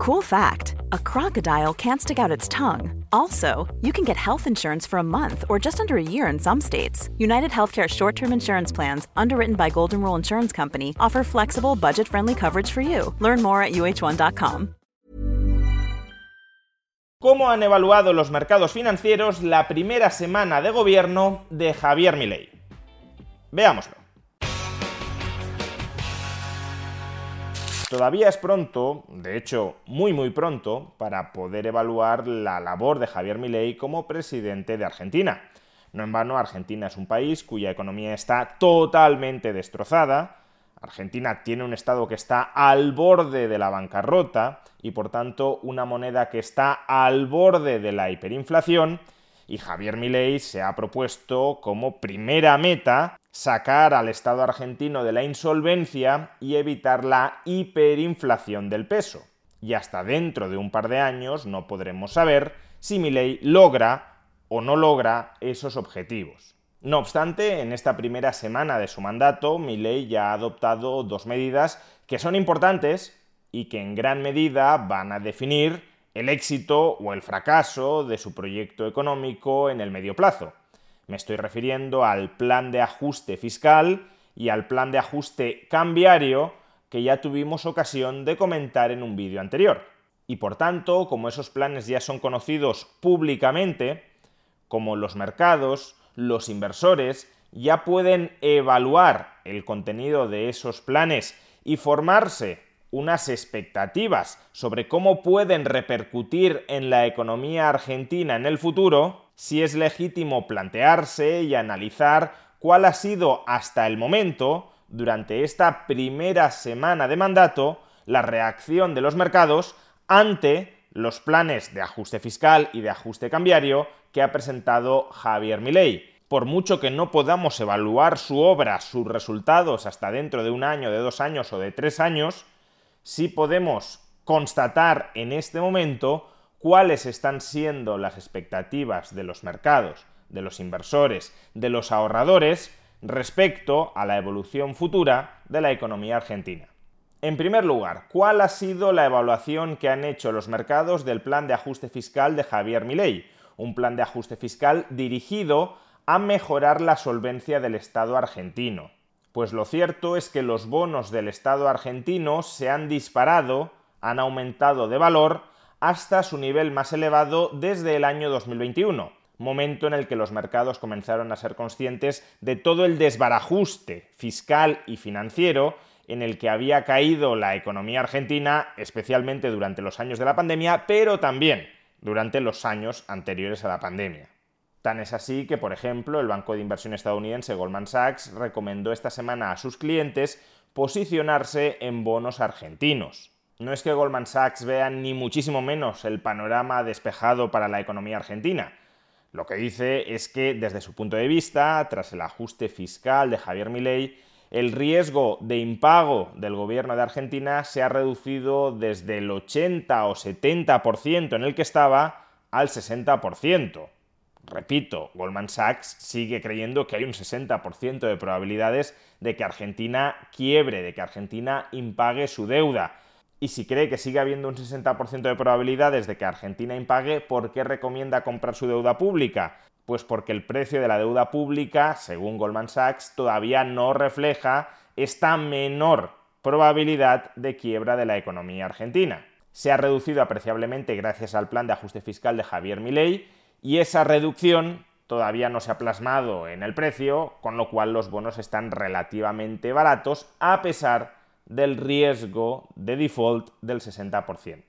Cool fact a crocodile can't stick out its tongue. Also, you can get health insurance for a month or just under a year in some states. United Healthcare short term insurance plans, underwritten by Golden Rule Insurance Company, offer flexible, budget friendly coverage for you. Learn more at uh1.com. ¿Cómo han evaluado los mercados financieros la primera semana de gobierno de Javier Milei? Veámoslo. Todavía es pronto, de hecho muy muy pronto, para poder evaluar la labor de Javier Milei como presidente de Argentina. No en vano, Argentina es un país cuya economía está totalmente destrozada. Argentina tiene un estado que está al borde de la bancarrota y por tanto una moneda que está al borde de la hiperinflación y Javier Milei se ha propuesto como primera meta sacar al Estado argentino de la insolvencia y evitar la hiperinflación del peso. Y hasta dentro de un par de años no podremos saber si Milei logra o no logra esos objetivos. No obstante, en esta primera semana de su mandato, Milei ya ha adoptado dos medidas que son importantes y que en gran medida van a definir el éxito o el fracaso de su proyecto económico en el medio plazo. Me estoy refiriendo al plan de ajuste fiscal y al plan de ajuste cambiario que ya tuvimos ocasión de comentar en un vídeo anterior. Y por tanto, como esos planes ya son conocidos públicamente, como los mercados, los inversores ya pueden evaluar el contenido de esos planes y formarse unas expectativas sobre cómo pueden repercutir en la economía argentina en el futuro, si es legítimo plantearse y analizar cuál ha sido hasta el momento, durante esta primera semana de mandato, la reacción de los mercados ante los planes de ajuste fiscal y de ajuste cambiario que ha presentado Javier Milei. Por mucho que no podamos evaluar su obra, sus resultados hasta dentro de un año, de dos años o de tres años, si podemos constatar en este momento cuáles están siendo las expectativas de los mercados, de los inversores, de los ahorradores respecto a la evolución futura de la economía argentina. En primer lugar, ¿cuál ha sido la evaluación que han hecho los mercados del plan de ajuste fiscal de Javier Milei? Un plan de ajuste fiscal dirigido a mejorar la solvencia del Estado argentino, pues lo cierto es que los bonos del Estado argentino se han disparado, han aumentado de valor hasta su nivel más elevado desde el año 2021, momento en el que los mercados comenzaron a ser conscientes de todo el desbarajuste fiscal y financiero en el que había caído la economía argentina, especialmente durante los años de la pandemia, pero también durante los años anteriores a la pandemia. Tan es así que, por ejemplo, el banco de inversión estadounidense Goldman Sachs recomendó esta semana a sus clientes posicionarse en bonos argentinos. No es que Goldman Sachs vea ni muchísimo menos el panorama despejado para la economía argentina. Lo que dice es que, desde su punto de vista, tras el ajuste fiscal de Javier Milei, el riesgo de impago del gobierno de Argentina se ha reducido desde el 80 o 70% en el que estaba al 60%. Repito, Goldman Sachs sigue creyendo que hay un 60% de probabilidades de que Argentina quiebre, de que Argentina impague su deuda. Y si cree que sigue habiendo un 60% de probabilidades de que Argentina impague, ¿por qué recomienda comprar su deuda pública? Pues porque el precio de la deuda pública, según Goldman Sachs, todavía no refleja esta menor probabilidad de quiebra de la economía argentina. Se ha reducido apreciablemente gracias al plan de ajuste fiscal de Javier Milei y esa reducción todavía no se ha plasmado en el precio, con lo cual los bonos están relativamente baratos a pesar del riesgo de default del 60%.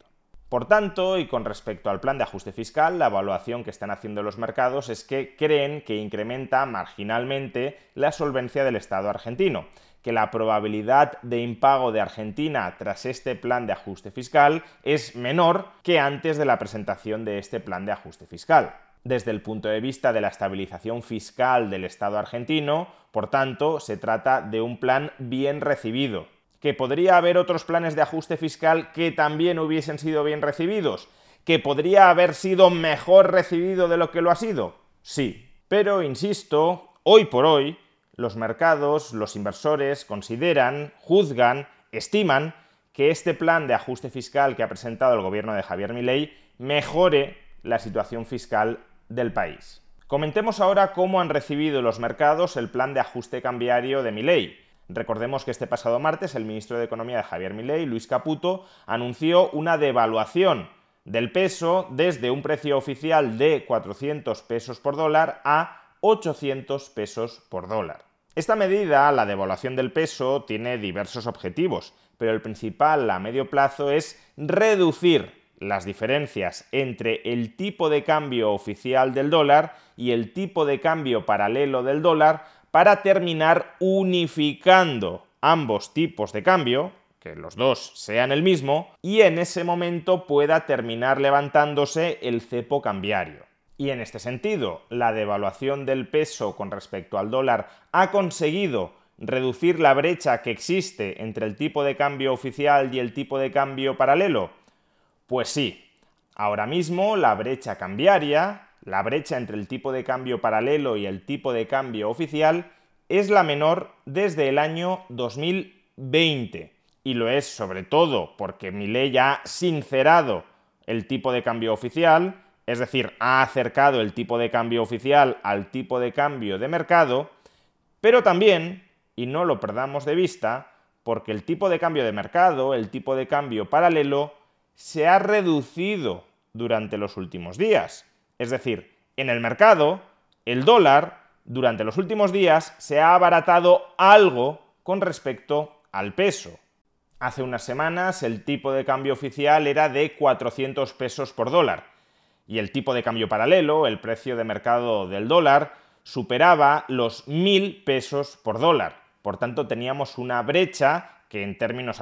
Por tanto, y con respecto al plan de ajuste fiscal, la evaluación que están haciendo los mercados es que creen que incrementa marginalmente la solvencia del Estado argentino, que la probabilidad de impago de Argentina tras este plan de ajuste fiscal es menor que antes de la presentación de este plan de ajuste fiscal. Desde el punto de vista de la estabilización fiscal del Estado argentino, por tanto, se trata de un plan bien recibido. ¿Que podría haber otros planes de ajuste fiscal que también hubiesen sido bien recibidos? ¿Que podría haber sido mejor recibido de lo que lo ha sido? Sí. Pero, insisto, hoy por hoy, los mercados, los inversores consideran, juzgan, estiman que este plan de ajuste fiscal que ha presentado el gobierno de Javier Milei mejore la situación fiscal del país. Comentemos ahora cómo han recibido los mercados el plan de ajuste cambiario de Milei. Recordemos que este pasado martes el ministro de Economía de Javier Milei, Luis Caputo, anunció una devaluación del peso desde un precio oficial de 400 pesos por dólar a 800 pesos por dólar. Esta medida, la devaluación del peso, tiene diversos objetivos, pero el principal a medio plazo es reducir las diferencias entre el tipo de cambio oficial del dólar y el tipo de cambio paralelo del dólar para terminar unificando ambos tipos de cambio, que los dos sean el mismo, y en ese momento pueda terminar levantándose el cepo cambiario. Y en este sentido, la devaluación del peso con respecto al dólar ha conseguido reducir la brecha que existe entre el tipo de cambio oficial y el tipo de cambio paralelo? Pues sí, ahora mismo la brecha cambiaria, la brecha entre el tipo de cambio paralelo y el tipo de cambio oficial, es la menor desde el año 2020. Y lo es sobre todo porque ley ha sincerado el tipo de cambio oficial, es decir, ha acercado el tipo de cambio oficial al tipo de cambio de mercado, pero también, y no lo perdamos de vista, porque el tipo de cambio de mercado, el tipo de cambio paralelo, se ha reducido durante los últimos días. Es decir, en el mercado, el dólar durante los últimos días se ha abaratado algo con respecto al peso. Hace unas semanas el tipo de cambio oficial era de 400 pesos por dólar y el tipo de cambio paralelo, el precio de mercado del dólar, superaba los 1.000 pesos por dólar. Por tanto, teníamos una brecha que en términos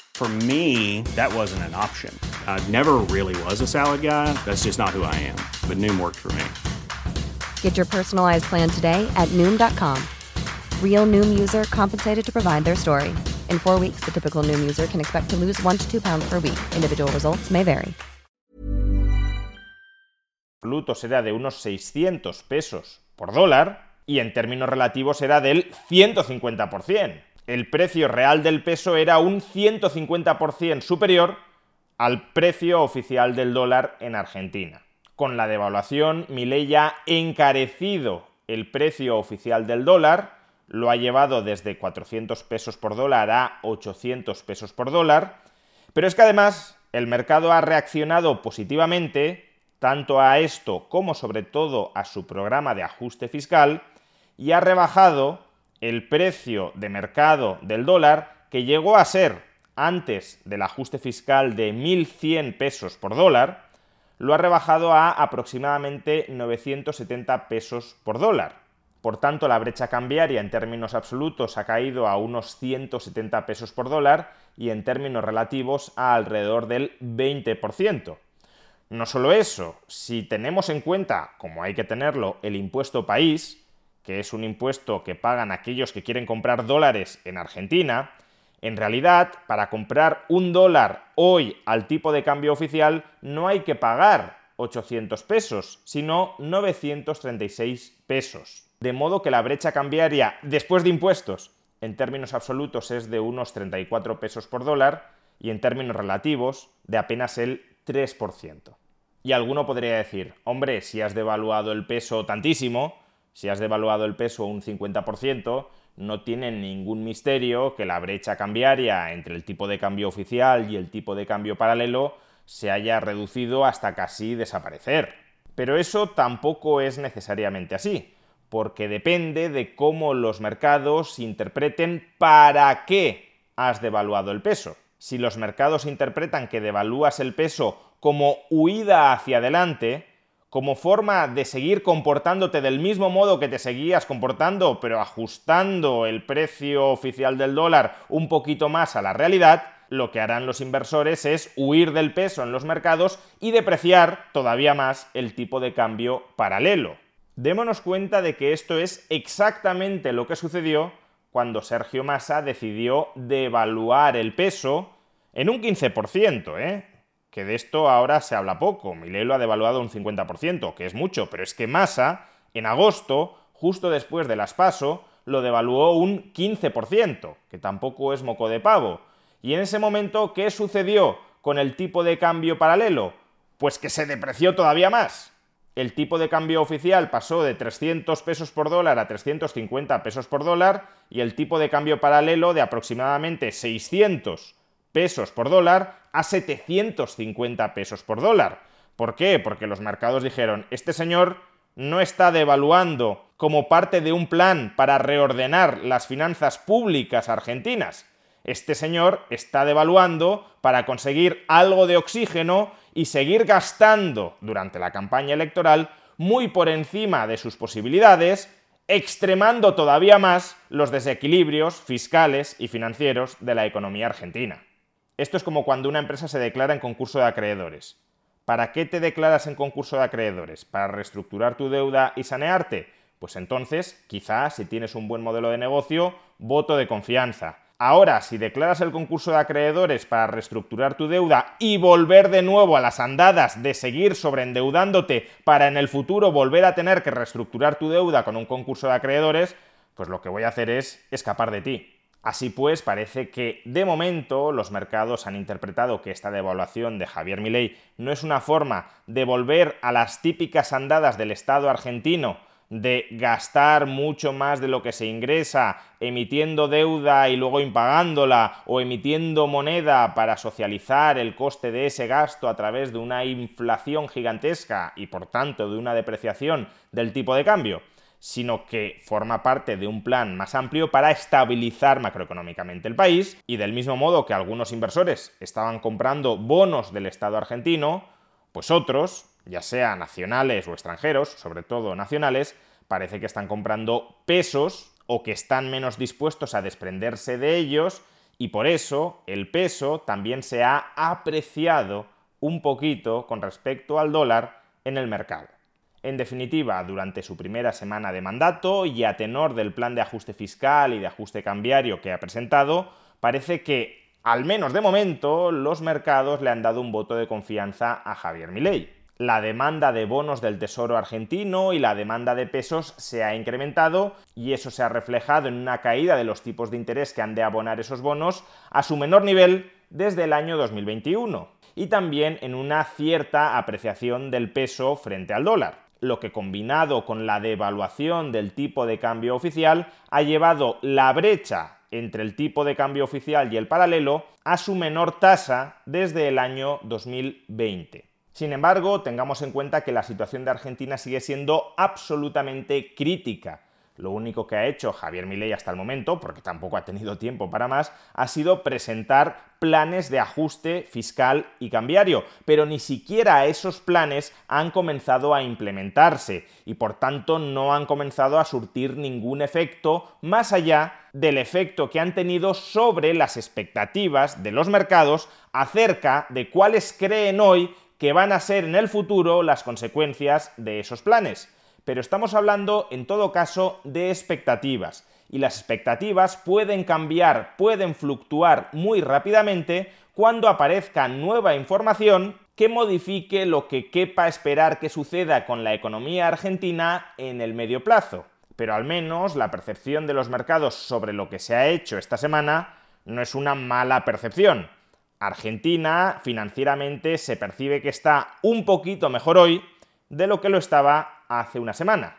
For me, that wasn't an option. I never really was a salad guy. That's just not who I am. But Noom worked for me. Get your personalized plan today at Noom.com. Real Noom user compensated to provide their story. In four weeks, the typical Noom user can expect to lose one to two pounds per week. Individual results may vary. Absolutos era de unos 600 pesos por dólar y en términos relativos era del 150%. El precio real del peso era un 150% superior al precio oficial del dólar en Argentina. Con la devaluación, Milei ha encarecido el precio oficial del dólar, lo ha llevado desde 400 pesos por dólar a 800 pesos por dólar, pero es que además el mercado ha reaccionado positivamente tanto a esto como sobre todo a su programa de ajuste fiscal y ha rebajado el precio de mercado del dólar, que llegó a ser, antes del ajuste fiscal de 1.100 pesos por dólar, lo ha rebajado a aproximadamente 970 pesos por dólar. Por tanto, la brecha cambiaria en términos absolutos ha caído a unos 170 pesos por dólar y en términos relativos a alrededor del 20%. No solo eso, si tenemos en cuenta, como hay que tenerlo, el impuesto país, que es un impuesto que pagan aquellos que quieren comprar dólares en Argentina, en realidad, para comprar un dólar hoy al tipo de cambio oficial no hay que pagar 800 pesos, sino 936 pesos. De modo que la brecha cambiaria después de impuestos en términos absolutos es de unos 34 pesos por dólar y en términos relativos de apenas el 3%. Y alguno podría decir, hombre, si has devaluado el peso tantísimo, si has devaluado el peso un 50%, no tiene ningún misterio que la brecha cambiaria entre el tipo de cambio oficial y el tipo de cambio paralelo se haya reducido hasta casi desaparecer. Pero eso tampoco es necesariamente así, porque depende de cómo los mercados interpreten para qué has devaluado el peso. Si los mercados interpretan que devalúas el peso como huida hacia adelante, como forma de seguir comportándote del mismo modo que te seguías comportando, pero ajustando el precio oficial del dólar un poquito más a la realidad, lo que harán los inversores es huir del peso en los mercados y depreciar todavía más el tipo de cambio paralelo. Démonos cuenta de que esto es exactamente lo que sucedió cuando Sergio Massa decidió devaluar el peso en un 15%, ¿eh? Que de esto ahora se habla poco. Milei lo ha devaluado un 50%, que es mucho, pero es que Massa, en agosto, justo después de las PASO, lo devaluó un 15%, que tampoco es moco de pavo. Y en ese momento, ¿qué sucedió con el tipo de cambio paralelo? Pues que se depreció todavía más. El tipo de cambio oficial pasó de 300 pesos por dólar a 350 pesos por dólar y el tipo de cambio paralelo de aproximadamente 600 pesos por dólar a 750 pesos por dólar. ¿Por qué? Porque los mercados dijeron, este señor no está devaluando como parte de un plan para reordenar las finanzas públicas argentinas. Este señor está devaluando para conseguir algo de oxígeno y seguir gastando durante la campaña electoral muy por encima de sus posibilidades, extremando todavía más los desequilibrios fiscales y financieros de la economía argentina. Esto es como cuando una empresa se declara en concurso de acreedores. ¿Para qué te declaras en concurso de acreedores? ¿Para reestructurar tu deuda y sanearte? Pues entonces, quizás, si tienes un buen modelo de negocio, voto de confianza. Ahora, si declaras el concurso de acreedores para reestructurar tu deuda y volver de nuevo a las andadas de seguir sobreendeudándote para en el futuro volver a tener que reestructurar tu deuda con un concurso de acreedores, pues lo que voy a hacer es escapar de ti. Así pues, parece que de momento los mercados han interpretado que esta devaluación de Javier Milei no es una forma de volver a las típicas andadas del Estado argentino de gastar mucho más de lo que se ingresa, emitiendo deuda y luego impagándola, o emitiendo moneda para socializar el coste de ese gasto a través de una inflación gigantesca y por tanto de una depreciación del tipo de cambio sino que forma parte de un plan más amplio para estabilizar macroeconómicamente el país y del mismo modo que algunos inversores estaban comprando bonos del Estado argentino, pues otros, ya sea nacionales o extranjeros, sobre todo nacionales, parece que están comprando pesos o que están menos dispuestos a desprenderse de ellos y por eso el peso también se ha apreciado un poquito con respecto al dólar en el mercado. En definitiva, durante su primera semana de mandato y a tenor del plan de ajuste fiscal y de ajuste cambiario que ha presentado, parece que, al menos de momento, los mercados le han dado un voto de confianza a Javier Milei. La demanda de bonos del Tesoro argentino y la demanda de pesos se ha incrementado y eso se ha reflejado en una caída de los tipos de interés que han de abonar esos bonos a su menor nivel desde el año 2021 y también en una cierta apreciación del peso frente al dólar lo que combinado con la devaluación del tipo de cambio oficial ha llevado la brecha entre el tipo de cambio oficial y el paralelo a su menor tasa desde el año 2020. Sin embargo, tengamos en cuenta que la situación de Argentina sigue siendo absolutamente crítica lo único que ha hecho Javier Milei hasta el momento, porque tampoco ha tenido tiempo para más, ha sido presentar planes de ajuste fiscal y cambiario, pero ni siquiera esos planes han comenzado a implementarse y por tanto no han comenzado a surtir ningún efecto más allá del efecto que han tenido sobre las expectativas de los mercados acerca de cuáles creen hoy que van a ser en el futuro las consecuencias de esos planes pero estamos hablando en todo caso de expectativas. Y las expectativas pueden cambiar, pueden fluctuar muy rápidamente cuando aparezca nueva información que modifique lo que quepa esperar que suceda con la economía argentina en el medio plazo. Pero al menos la percepción de los mercados sobre lo que se ha hecho esta semana no es una mala percepción. Argentina financieramente se percibe que está un poquito mejor hoy de lo que lo estaba hace una semana.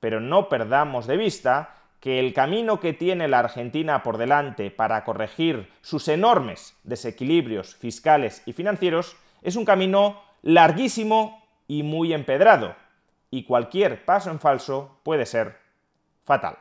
Pero no perdamos de vista que el camino que tiene la Argentina por delante para corregir sus enormes desequilibrios fiscales y financieros es un camino larguísimo y muy empedrado, y cualquier paso en falso puede ser fatal.